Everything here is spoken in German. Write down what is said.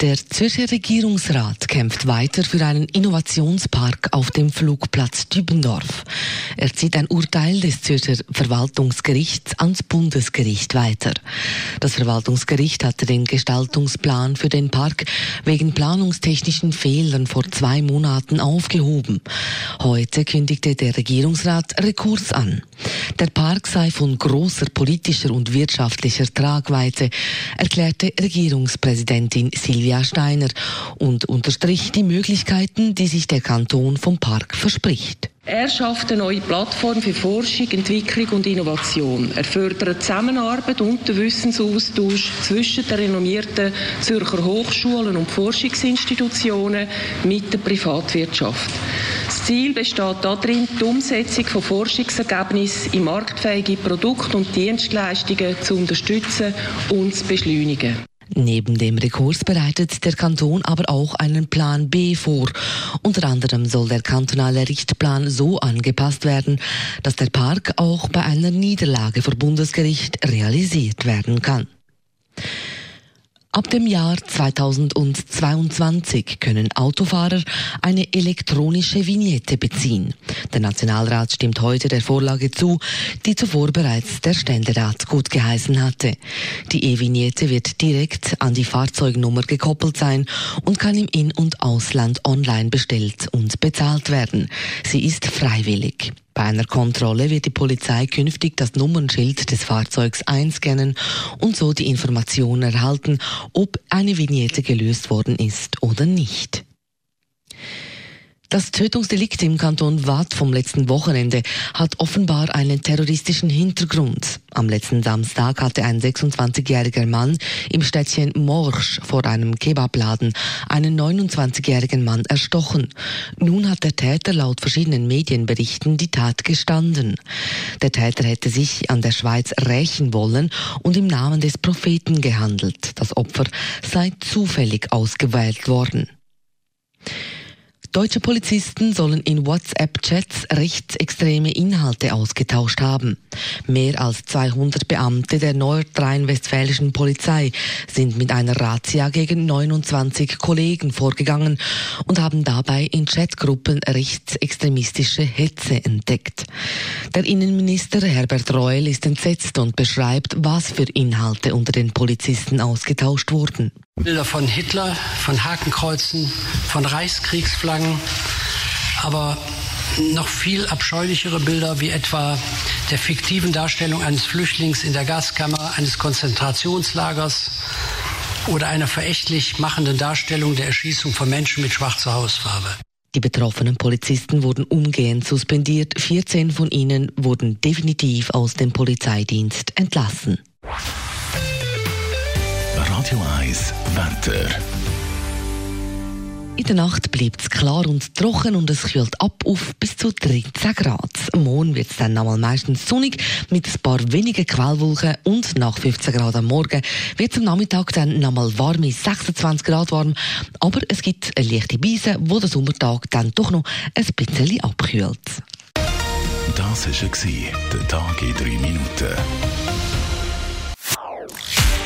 Der Zürcher Regierungsrat kämpft weiter für einen Innovationspark auf dem Flugplatz Dübendorf. Er zieht ein Urteil des Zürcher Verwaltungsgerichts ans Bundesgericht weiter. Das Verwaltungsgericht hatte den Gestaltungsplan für den Park wegen planungstechnischen Fehlern vor zwei Monaten aufgehoben. Heute kündigte der Regierungsrat Rekurs an. Der Park sei von großer politischer und wirtschaftlicher Tragweite, erklärte Regierungspräsidentin Silvia Steiner und unterstrich die Möglichkeiten, die sich der Kanton vom Park verspricht. Er schafft eine neue Plattform für Forschung, Entwicklung und Innovation. Er fördert Zusammenarbeit und den Wissensaustausch zwischen den renommierten Zürcher Hochschulen und Forschungsinstitutionen mit der Privatwirtschaft. Das Ziel besteht darin, die Umsetzung von Forschungsergebnissen in marktfähige Produkte und Dienstleistungen zu unterstützen und zu beschleunigen. Neben dem Rekurs bereitet der Kanton aber auch einen Plan B vor. Unter anderem soll der kantonale Richtplan so angepasst werden, dass der Park auch bei einer Niederlage vor Bundesgericht realisiert werden kann. Ab dem Jahr 2022 können Autofahrer eine elektronische Vignette beziehen. Der Nationalrat stimmt heute der Vorlage zu, die zuvor bereits der Ständerat gut geheißen hatte. Die E-Vignette wird direkt an die Fahrzeugnummer gekoppelt sein und kann im In- und Ausland online bestellt und bezahlt werden. Sie ist freiwillig. Bei einer Kontrolle wird die Polizei künftig das Nummernschild des Fahrzeugs einscannen und so die Information erhalten, ob eine Vignette gelöst worden ist oder nicht. Das Tötungsdelikt im Kanton Waadt vom letzten Wochenende hat offenbar einen terroristischen Hintergrund. Am letzten Samstag hatte ein 26-jähriger Mann im Städtchen Morsch vor einem Kebabladen einen 29-jährigen Mann erstochen. Nun hat der Täter laut verschiedenen Medienberichten die Tat gestanden. Der Täter hätte sich an der Schweiz rächen wollen und im Namen des Propheten gehandelt. Das Opfer sei zufällig ausgewählt worden. Deutsche Polizisten sollen in WhatsApp-Chats rechtsextreme Inhalte ausgetauscht haben. Mehr als 200 Beamte der nordrhein-westfälischen Polizei sind mit einer Razzia gegen 29 Kollegen vorgegangen und haben dabei in Chatgruppen rechtsextremistische Hetze entdeckt. Der Innenminister Herbert Reul ist entsetzt und beschreibt, was für Inhalte unter den Polizisten ausgetauscht wurden. Bilder von Hitler, von Hakenkreuzen, von Reichskriegsflaggen, aber noch viel abscheulichere Bilder wie etwa der fiktiven Darstellung eines Flüchtlings in der Gaskammer eines Konzentrationslagers oder einer verächtlich machenden Darstellung der Erschießung von Menschen mit schwarzer Hausfarbe. Die betroffenen Polizisten wurden umgehend suspendiert, 14 von ihnen wurden definitiv aus dem Polizeidienst entlassen. Radio 1 Wetter. In der Nacht bleibt es klar und trocken und es kühlt ab auf bis zu 13 Grad. Morgen wird es dann nochmal meistens sonnig mit ein paar wenigen Quellwolken und nach 15 Grad am Morgen wird es am Nachmittag dann nochmal warme 26 Grad warm. Aber es gibt eine leichte Beise, wo der Sommertag dann doch noch ein bisschen abkühlt. Das war der Tag in 3 Minuten.